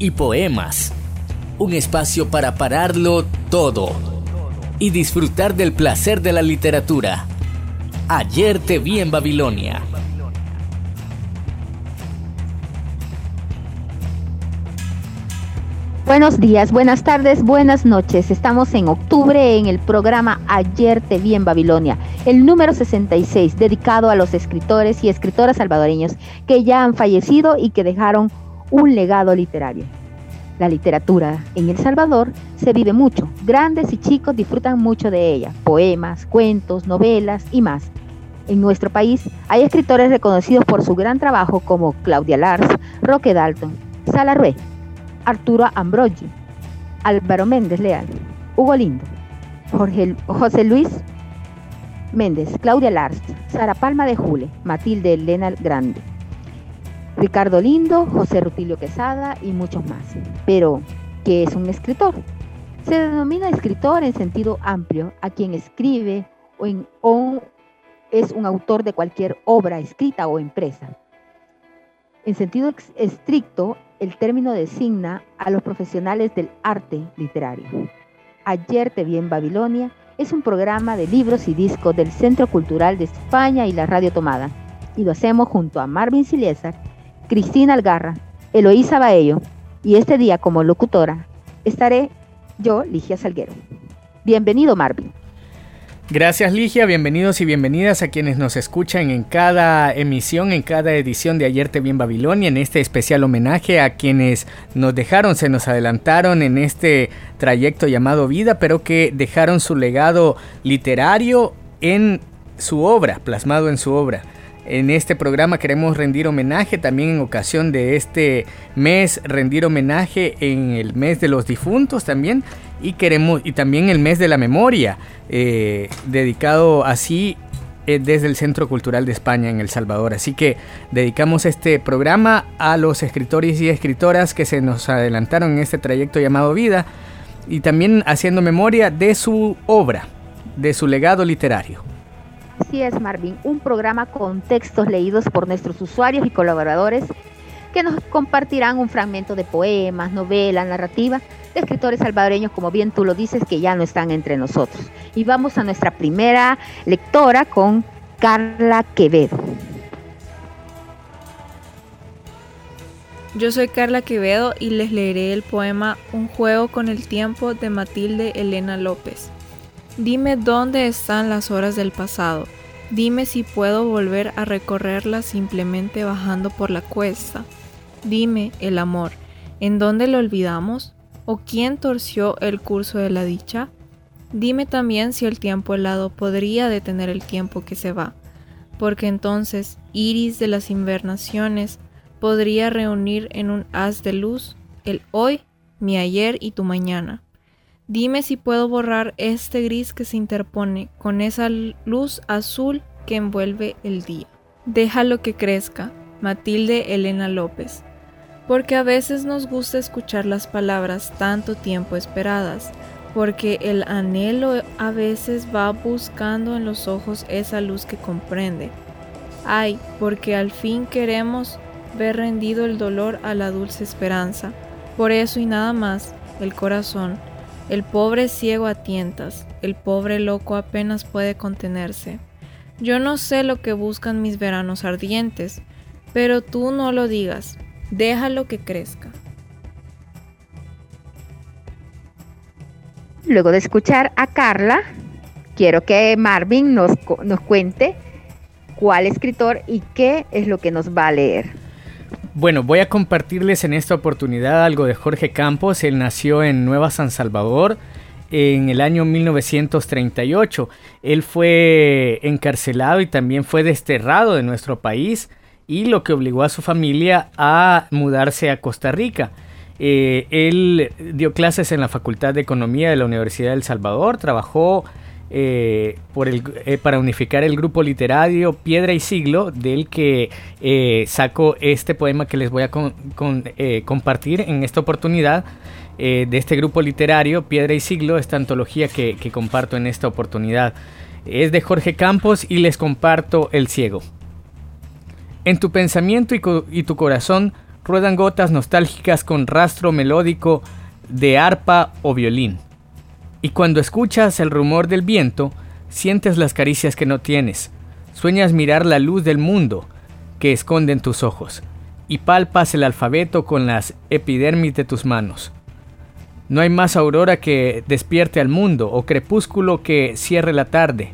y poemas. Un espacio para pararlo todo y disfrutar del placer de la literatura. Ayer te vi en Babilonia. Buenos días, buenas tardes, buenas noches. Estamos en octubre en el programa Ayer te vi en Babilonia, el número 66, dedicado a los escritores y escritoras salvadoreños que ya han fallecido y que dejaron un legado literario. La literatura en El Salvador se vive mucho. Grandes y chicos disfrutan mucho de ella. Poemas, cuentos, novelas y más. En nuestro país hay escritores reconocidos por su gran trabajo como Claudia Lars, Roque Dalton, Sala Rue, Arturo Ambrogi, Álvaro Méndez Leal, Hugo Lindo, Jorge, José Luis Méndez, Claudia Lars, Sara Palma de Jule, Matilde Elena Grande, Ricardo Lindo, José Rutilio Quesada y muchos más. Pero, ¿qué es un escritor? Se denomina escritor en sentido amplio a quien escribe o, es un autor de cualquier obra escrita o empresa. En sentido estricto, el término designa a los profesionales del arte literario. Ayer te vi en Babilonia es un programa de libros y discos del Centro Cultural de España y la Radio Tomada. Y lo hacemos junto a Marvin Siliesar Cristina Algarra, Eloísa Baello y este día como locutora estaré yo, Ligia Salguero. Bienvenido, Marvin. Gracias Ligia, bienvenidos y bienvenidas a quienes nos escuchan en cada emisión, en cada edición de Ayer te vi en Babilonia, en este especial homenaje a quienes nos dejaron, se nos adelantaron en este trayecto llamado vida, pero que dejaron su legado literario en su obra, plasmado en su obra. En este programa queremos rendir homenaje también en ocasión de este mes, rendir homenaje en el mes de los difuntos también y queremos y también el mes de la memoria, eh, dedicado así eh, desde el Centro Cultural de España en El Salvador. Así que dedicamos este programa a los escritores y escritoras que se nos adelantaron en este trayecto llamado vida y también haciendo memoria de su obra, de su legado literario. Así es, Marvin, un programa con textos leídos por nuestros usuarios y colaboradores que nos compartirán un fragmento de poemas, novela, narrativa de escritores salvadoreños, como bien tú lo dices, que ya no están entre nosotros. Y vamos a nuestra primera lectora con Carla Quevedo. Yo soy Carla Quevedo y les leeré el poema Un juego con el tiempo de Matilde Elena López. Dime dónde están las horas del pasado. Dime si puedo volver a recorrerlas simplemente bajando por la cuesta. Dime, el amor, ¿en dónde lo olvidamos? ¿O quién torció el curso de la dicha? Dime también si el tiempo helado podría detener el tiempo que se va, porque entonces iris de las invernaciones podría reunir en un haz de luz el hoy, mi ayer y tu mañana. Dime si puedo borrar este gris que se interpone con esa luz azul que envuelve el día. Déjalo que crezca. Matilde Elena López. Porque a veces nos gusta escuchar las palabras tanto tiempo esperadas, porque el anhelo a veces va buscando en los ojos esa luz que comprende. Ay, porque al fin queremos ver rendido el dolor a la dulce esperanza. Por eso y nada más, el corazón el pobre ciego a tientas, el pobre loco apenas puede contenerse. Yo no sé lo que buscan mis veranos ardientes, pero tú no lo digas, déjalo que crezca. Luego de escuchar a Carla, quiero que Marvin nos, nos cuente cuál escritor y qué es lo que nos va a leer. Bueno, voy a compartirles en esta oportunidad algo de Jorge Campos. Él nació en Nueva San Salvador en el año 1938. Él fue encarcelado y también fue desterrado de nuestro país y lo que obligó a su familia a mudarse a Costa Rica. Eh, él dio clases en la Facultad de Economía de la Universidad del Salvador, trabajó eh, por el, eh, para unificar el grupo literario Piedra y Siglo, del que eh, saco este poema que les voy a compartir en esta oportunidad. de este grupo literario, Piedra y Siglo, esta antología que, comparto en esta oportunidad. Es de Jorge Campos y les comparto El Ciego. En tu pensamiento y tu corazón ruedan gotas nostálgicas con rastro melódico de arpa o violín y cuando escuchas el rumor del viento, sientes las caricias que no tienes, sueñas mirar la luz del mundo que esconden tus ojos, y palpas el alfabeto con las epidermis de tus manos. No hay más aurora que despierte al mundo o crepúsculo que cierre la tarde,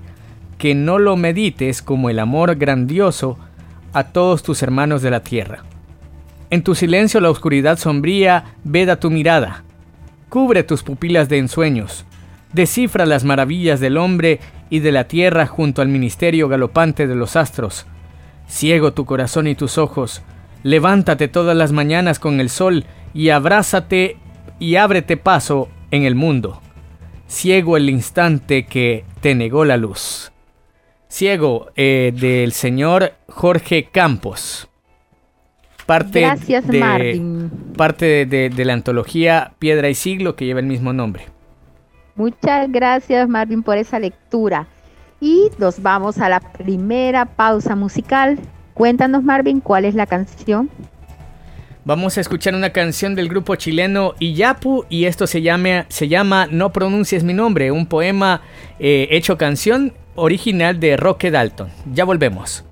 que no lo medites como el amor grandioso a todos tus hermanos de la tierra. En tu silencio la oscuridad sombría veda tu mirada, cubre tus pupilas de ensueños, descifra las maravillas del hombre y de la tierra junto al ministerio galopante de los astros. Ciego tu corazón y tus ojos, levántate todas las mañanas con el sol y abrázate y ábrete paso en el mundo. Ciego el instante que te negó la luz. Ciego eh, del señor Jorge Campos. Parte Gracias, de, Martín. Parte de la antología Piedra y Siglo que lleva el mismo nombre. Muchas gracias Marvin por esa lectura. Y nos vamos a la primera pausa musical. Cuéntanos Marvin, ¿cuál es la canción? Vamos a escuchar una canción del grupo chileno Iyapu y esto se llama, No pronuncies mi nombre, un poema eh, hecho canción original de Roque Dalton. Ya volvemos.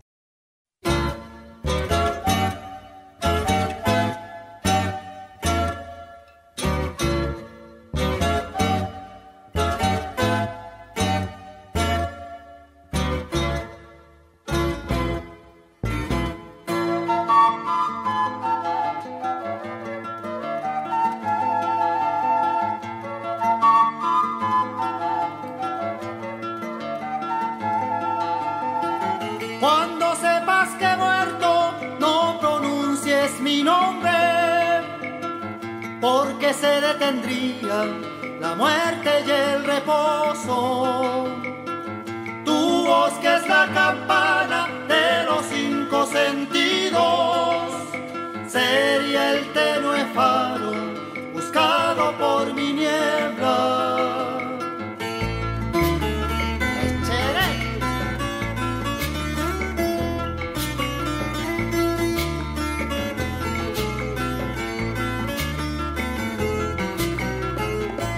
por mi niebla.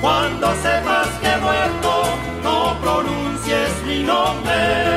Cuando sepas que he muerto, no pronuncies mi nombre.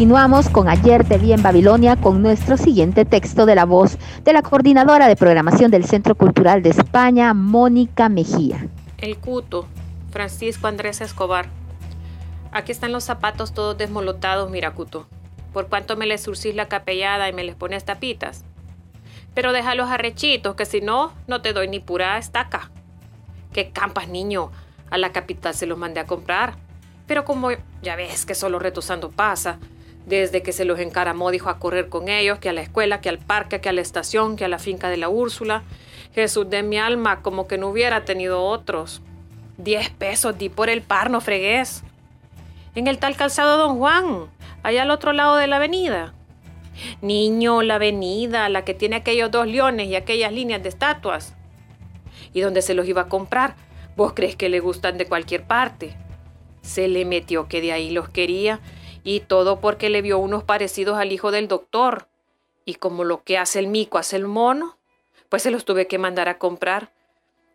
Continuamos con Ayer te vi en Babilonia con nuestro siguiente texto de la voz de la coordinadora de programación del Centro Cultural de España, Mónica Mejía. El Cuto, Francisco Andrés Escobar. Aquí están los zapatos todos desmolotados, mira Cuto. Por cuánto me les surcís la capellada y me les pones tapitas. Pero déjalos arrechitos, que si no, no te doy ni pura estaca. ¿Qué campas, niño? A la capital se los mandé a comprar. Pero como ya ves que solo retusando pasa, desde que se los encaramó dijo a correr con ellos, que a la escuela, que al parque, que a la estación, que a la finca de la Úrsula. Jesús de mi alma, como que no hubiera tenido otros. Diez pesos di por el par, no fregués. En el tal calzado Don Juan, allá al otro lado de la avenida. Niño, la avenida, la que tiene aquellos dos leones y aquellas líneas de estatuas. ¿Y dónde se los iba a comprar? ¿Vos crees que le gustan de cualquier parte? Se le metió que de ahí los quería, y todo porque le vio unos parecidos al hijo del doctor. Y como lo que hace el mico hace el mono, pues se los tuve que mandar a comprar.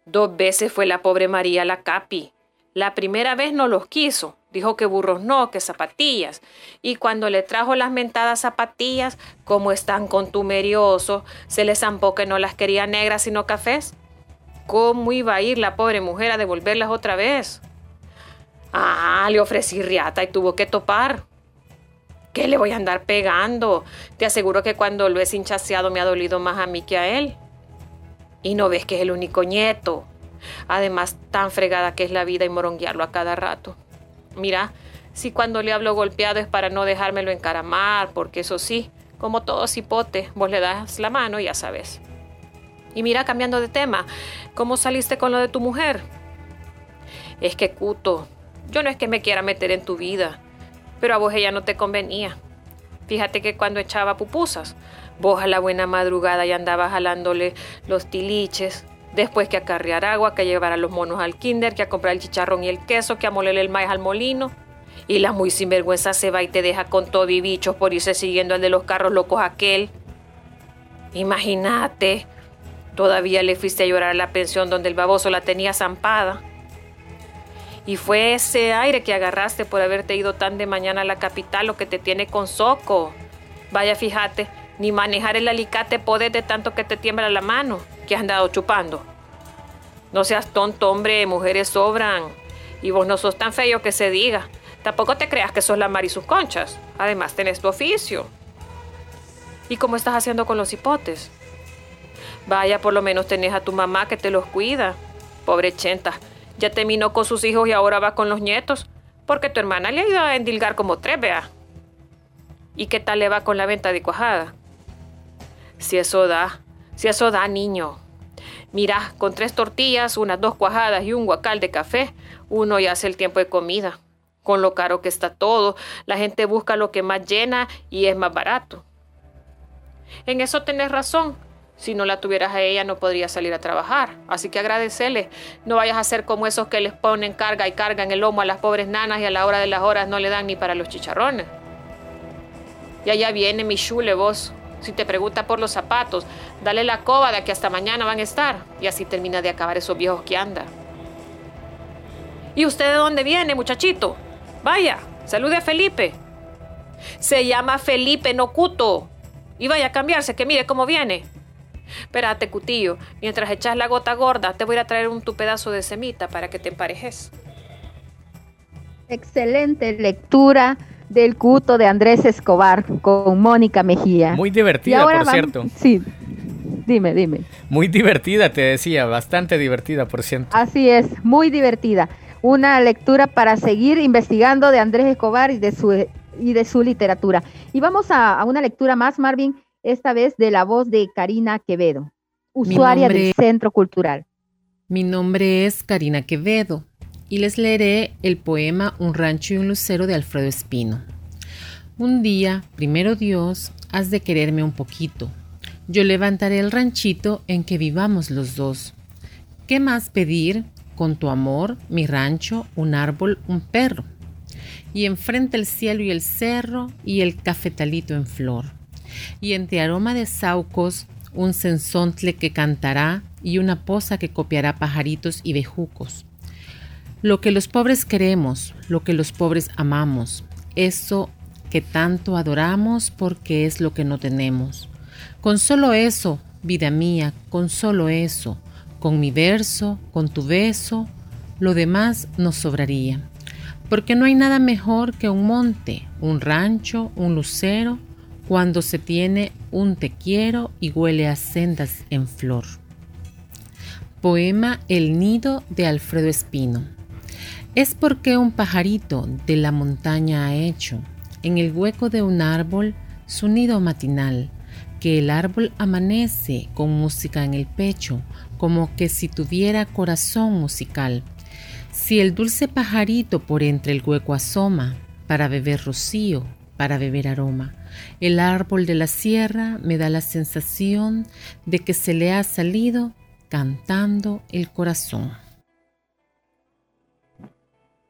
Dos veces fue la pobre María la capi. La primera vez no los quiso, dijo que burros no, que zapatillas. Y cuando le trajo las mentadas zapatillas, como están contumeriosos, se le zampó que no las quería negras sino cafés. ¿Cómo iba a ir la pobre mujer a devolverlas otra vez? Ah, le ofrecí riata y tuvo que topar. ¿Qué le voy a andar pegando? Te aseguro que cuando lo he hinchaseado me ha dolido más a mí que a él. Y no ves que es el único nieto. Además, tan fregada que es la vida y moronguearlo a cada rato. Mira, si cuando le hablo golpeado es para no dejármelo encaramar, porque eso sí, como todo cipote, vos le das la mano y ya sabes. Y mira, cambiando de tema, ¿cómo saliste con lo de tu mujer? Es que Cuto, yo no es que me quiera meter en tu vida, pero a vos ella no te convenía. Fíjate que cuando echaba pupusas, vos a la buena madrugada ya andabas jalándole los tiliches, después que acarrear agua, que llevar a los monos al kinder, que a comprar el chicharrón y el queso, que a molerle el maíz al molino. Y la muy sinvergüenza se va y te deja con todo y bichos por irse siguiendo al de los carros locos aquel. Imagínate, todavía le fuiste a llorar a la pensión donde el baboso la tenía zampada. Y fue ese aire que agarraste por haberte ido tan de mañana a la capital lo que te tiene con soco. Vaya, fíjate, ni manejar el alicate podés de tanto que te tiembla la mano, que has andado chupando. No seas tonto, hombre, mujeres sobran. Y vos no sos tan feo que se diga. Tampoco te creas que sos la mar y sus conchas. Además, tenés tu oficio. ¿Y cómo estás haciendo con los hipotes? Vaya, por lo menos tenés a tu mamá que te los cuida. Pobre chenta, ya terminó con sus hijos y ahora va con los nietos, porque tu hermana le ha ido a endilgar como tres, vea. ¿Y qué tal le va con la venta de cuajada? Si eso da, si eso da, niño. Mira, con tres tortillas, unas dos cuajadas y un guacal de café, uno ya hace el tiempo de comida. Con lo caro que está todo, la gente busca lo que más llena y es más barato. En eso tenés razón. Si no la tuvieras a ella no podría salir a trabajar. Así que agradecele. No vayas a ser como esos que les ponen carga y carga en el lomo a las pobres nanas y a la hora de las horas no le dan ni para los chicharrones. Y allá viene mi chule vos. Si te pregunta por los zapatos, dale la coba de que hasta mañana van a estar. Y así termina de acabar esos viejos que anda. ¿Y usted de dónde viene, muchachito? Vaya, salude a Felipe. Se llama Felipe Nocuto. Y vaya a cambiarse, que mire cómo viene. Espérate, cutillo, mientras echas la gota gorda, te voy a traer un tu pedazo de semita para que te emparejes. Excelente lectura del cuto de Andrés Escobar con Mónica Mejía. Muy divertida, por cierto. Sí, dime, dime. Muy divertida, te decía, bastante divertida, por cierto. Así es, muy divertida. una lectura para seguir investigando de Andrés Escobar y de su, y de su literatura. Y vamos a, una lectura más, Marvin, esta vez de la voz de Karina Quevedo, usuaria del Centro Cultural. Mi nombre es Karina Quevedo y les leeré el poema Un rancho y un lucero de Alfredo Espino. Un día, primero Dios, has de quererme un poquito. Yo levantaré el ranchito en que vivamos los dos. ¿Qué más pedir? Con tu amor, mi rancho, un árbol, un perro. Y enfrente el cielo y el cerro y el cafetalito en flor. Y entre aroma de saucos, un sensontle que cantará y una poza que copiará pajaritos y bejucos. Lo que los pobres queremos, lo que los pobres amamos, eso que tanto adoramos porque es lo que no tenemos. Con solo eso, vida mía, con solo eso, con mi verso, con tu beso, lo demás nos sobraría. Porque no hay nada mejor que un monte, un rancho, un lucero, cuando se tiene un te quiero y huele a sendas en flor. Poema El nido de Alfredo Espino. Es porque un pajarito de la montaña ha hecho en el hueco de un árbol su nido matinal, que el árbol amanece con música en el pecho, como que si tuviera corazón musical. Si el dulce pajarito por entre el hueco asoma, para beber rocío, para beber aroma, el árbol de la sierra me da la sensación de que se le ha salido cantando el corazón.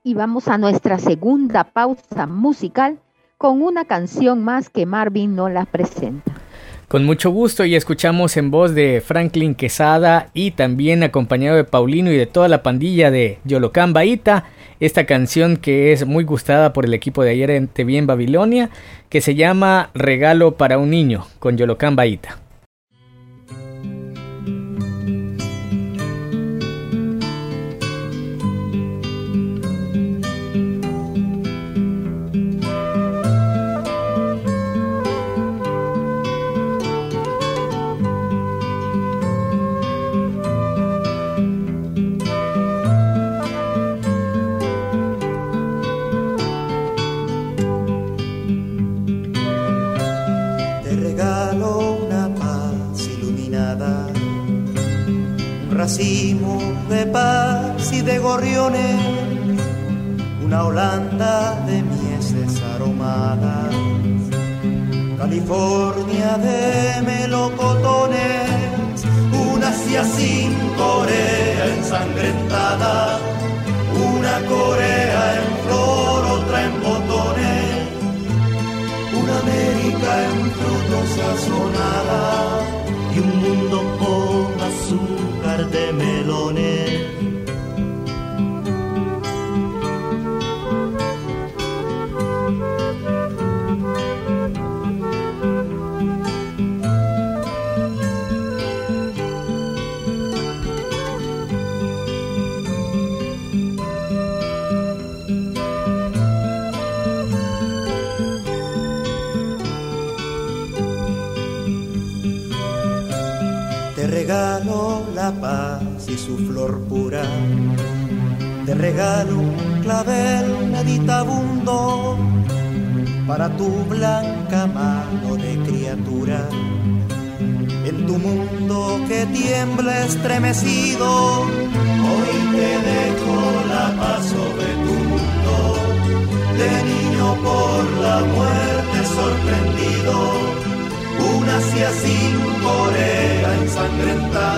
Y vamos a nuestra segunda pausa musical con una canción más que Marvin no la presenta. Con mucho gusto y escuchamos en voz de Franklin Quesada y también acompañado de Paulino y de toda la pandilla de Yolocán Baita, esta canción que es muy gustada por el equipo de ayer en TV en Babilonia, que se llama Regalo para un niño con Yolocán Baita. Regalo un clavel meditabundo para tu blanca mano de criatura. En tu mundo que tiembla estremecido, hoy te dejo la paz sobre tu mundo. De niño por la muerte sorprendido una Asia sin Corea ensangrentada,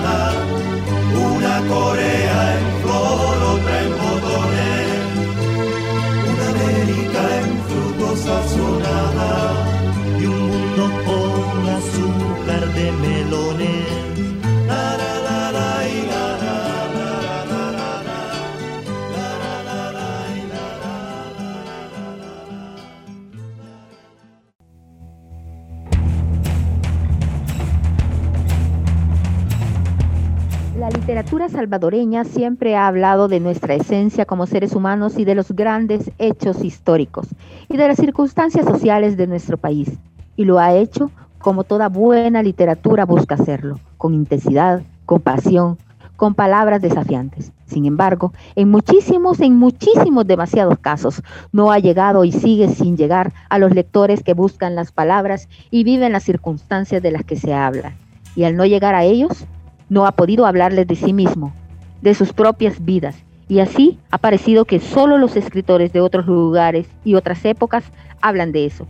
literatura salvadoreña siempre ha hablado de nuestra esencia como seres humanos y de los grandes hechos históricos y de las circunstancias sociales de nuestro país. Y lo ha hecho como toda buena literatura busca hacerlo, con intensidad, con pasión, con palabras desafiantes. Sin embargo, en muchísimos, en muchísimos, demasiados casos, no ha llegado y sigue sin llegar a los lectores que buscan las palabras y viven las circunstancias de las que se habla. Y al no llegar a ellos, no ha podido hablarles de sí mismo, de sus propias vidas. Y así ha parecido que solo los escritores de otros lugares y otras épocas hablan de eso,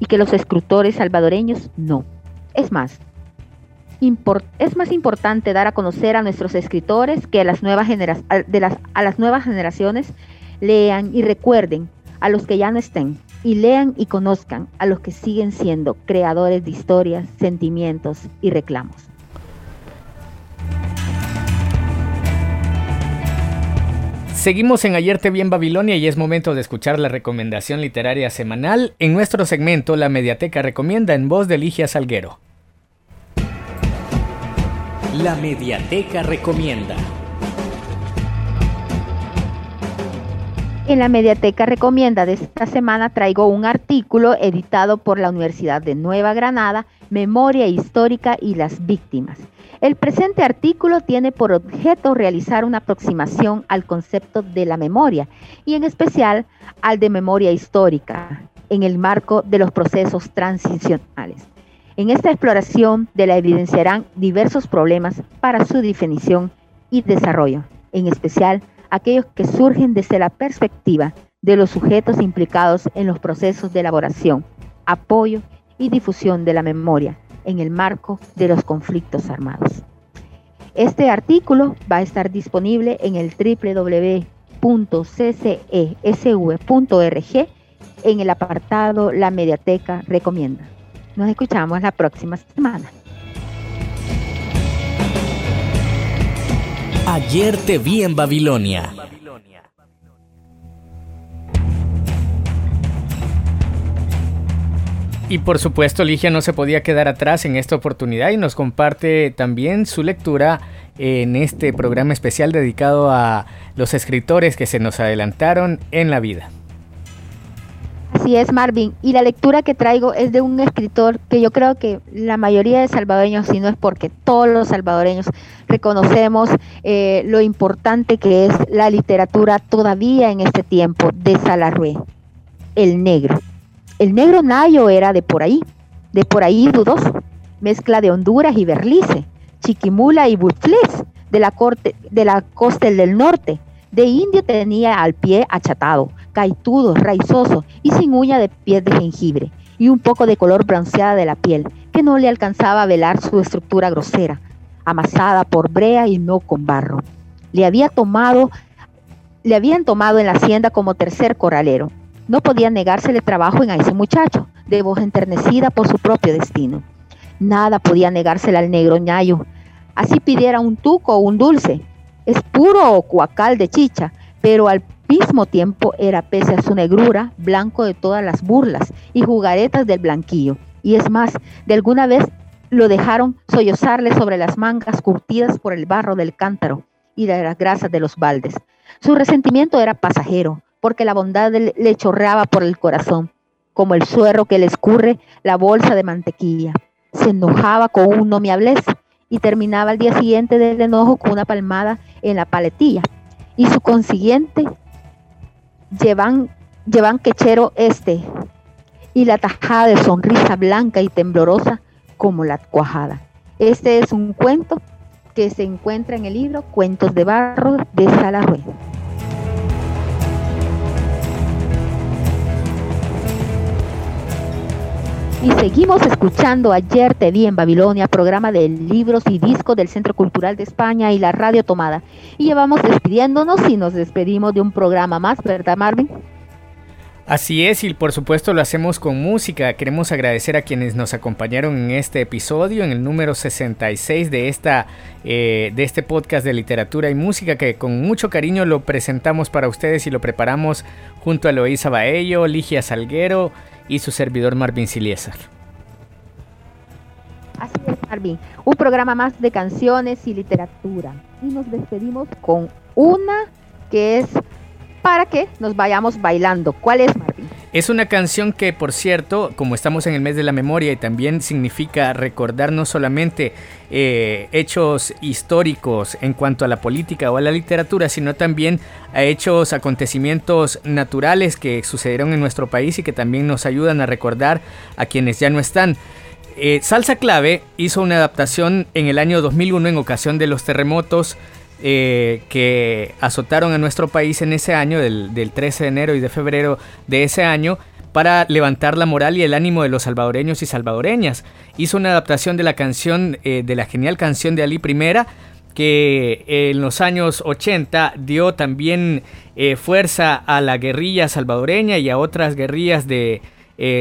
y que los escritores salvadoreños no. Es más, es más importante dar a conocer a nuestros escritores que a las, nuevas generaciones lean y recuerden a los que ya no estén y lean y conozcan a los que siguen siendo creadores de historias, sentimientos y reclamos. Seguimos en Ayer te vi en Babilonia y es momento de escuchar la recomendación literaria semanal en nuestro segmento La Mediateca Recomienda en voz de Ligia Salguero. La Mediateca Recomienda. En la Mediateca Recomienda de esta semana traigo un artículo editado por la Universidad de Nueva Granada, Memoria Histórica y las Víctimas. El presente artículo tiene por objeto realizar una aproximación al concepto de la memoria y en especial al de memoria histórica en el marco de los procesos transicionales. En esta exploración de la evidenciarán diversos problemas para su definición y desarrollo, en especial aquellos que surgen desde la perspectiva de los sujetos implicados en los procesos de elaboración, apoyo y difusión de la memoria en el marco de los conflictos armados. Este artículo va a estar disponible en el www.ccesv.org en el apartado La Mediateca Recomienda. Nos escuchamos la próxima semana. Ayer te vi en Babilonia. Y por supuesto, Ligia no se podía quedar atrás en esta oportunidad y nos comparte también su lectura en este programa especial dedicado a los escritores que se nos adelantaron en la vida. Así es, Marvin. Y la lectura que traigo es de un escritor que yo creo que la mayoría de salvadoreños, si no es porque todos los salvadoreños reconocemos eh, lo importante que es la literatura todavía en este tiempo de Salarrué, el negro. El negro Nayo era de por ahí, de por ahí dudoso, mezcla de Honduras y Berlice, Chiquimula y Butfles, de la, corte, de la costa del norte. De indio tenía al pie achatado, caitudo, raizoso y sin uña de pies de jengibre, y un poco de color bronceada de la piel, que no le alcanzaba a velar su estructura grosera, amasada por brea y no con barro. Le había tomado, le habían tomado en la hacienda como tercer corralero. No podía negársele trabajo en a ese muchacho, de voz enternecida por su propio destino. Nada podía negársele al negro ñayo. Así pidiera un tuco o un dulce. Es puro cuacal de chicha, pero al mismo tiempo era, pese a su negrura, blanco de todas las burlas y jugaretas del blanquillo. Y es más, de alguna vez lo dejaron sollozarle sobre las mangas curtidas por el barro del cántaro y de las grasas de los baldes. Su resentimiento era pasajero, porque la bondad le chorreaba por el corazón, como el suero que le escurre la bolsa de mantequilla. Se enojaba con un no me hables y terminaba al día siguiente del enojo con una palmada en la paletilla. Y su consiguiente llevan, llevan quechero este y la tajada de sonrisa blanca y temblorosa como la cuajada. Este es un cuento que se encuentra en el libro Cuentos de Barro de Salarrué. Y seguimos escuchando Ayer te vi en Babilonia, programa de libros y discos del Centro Cultural de España y la Radio Tomada. Y llevamos despidiéndonos y nos despedimos de un programa más, ¿verdad Marvin? Así es, y por supuesto lo hacemos con música. Queremos agradecer a quienes nos acompañaron en este episodio, en el número 66 de, esta, eh, de este podcast de literatura y música, que con mucho cariño lo presentamos para ustedes y lo preparamos junto a Eloísa Baello, Ligia Salguero, y su servidor Marvin Siliesar. Así es, Marvin. Un programa más de canciones y literatura. Y nos despedimos con una que es para que nos vayamos bailando. ¿Cuál es, Marvin? Es una canción que, por cierto, como estamos en el mes de la memoria y también significa recordar no solamente eh, hechos históricos en cuanto a la política o a la literatura, sino también a hechos, acontecimientos naturales que sucedieron en nuestro país y que también nos ayudan a recordar a quienes ya no están. Eh, Salsa Clave hizo una adaptación en el año 2001 en ocasión de los terremotos eh, que azotaron a nuestro país en ese año, del, 13 de enero y de febrero de ese año, para levantar la moral y el ánimo de los salvadoreños y salvadoreñas. Hizo una adaptación de la canción, eh, de la genial canción de Ali Primera, que en los años 80 dio también eh, fuerza a la guerrilla salvadoreña y a otras guerrillas de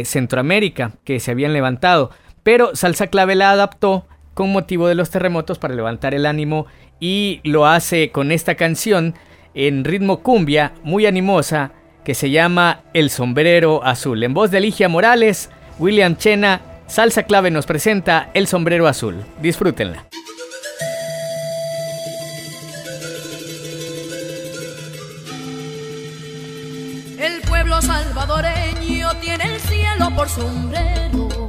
Centroamérica que se habían levantado. Pero Salsa Clave la adaptó con motivo de los terremotos para levantar el ánimo y lo hace con esta canción en ritmo cumbia muy animosa que se llama El sombrero azul. En voz de Ligia Morales, William Chena, Salsa Clave nos presenta El sombrero azul. Disfrútenla. El pueblo salvadoreño tiene el cielo por sombrero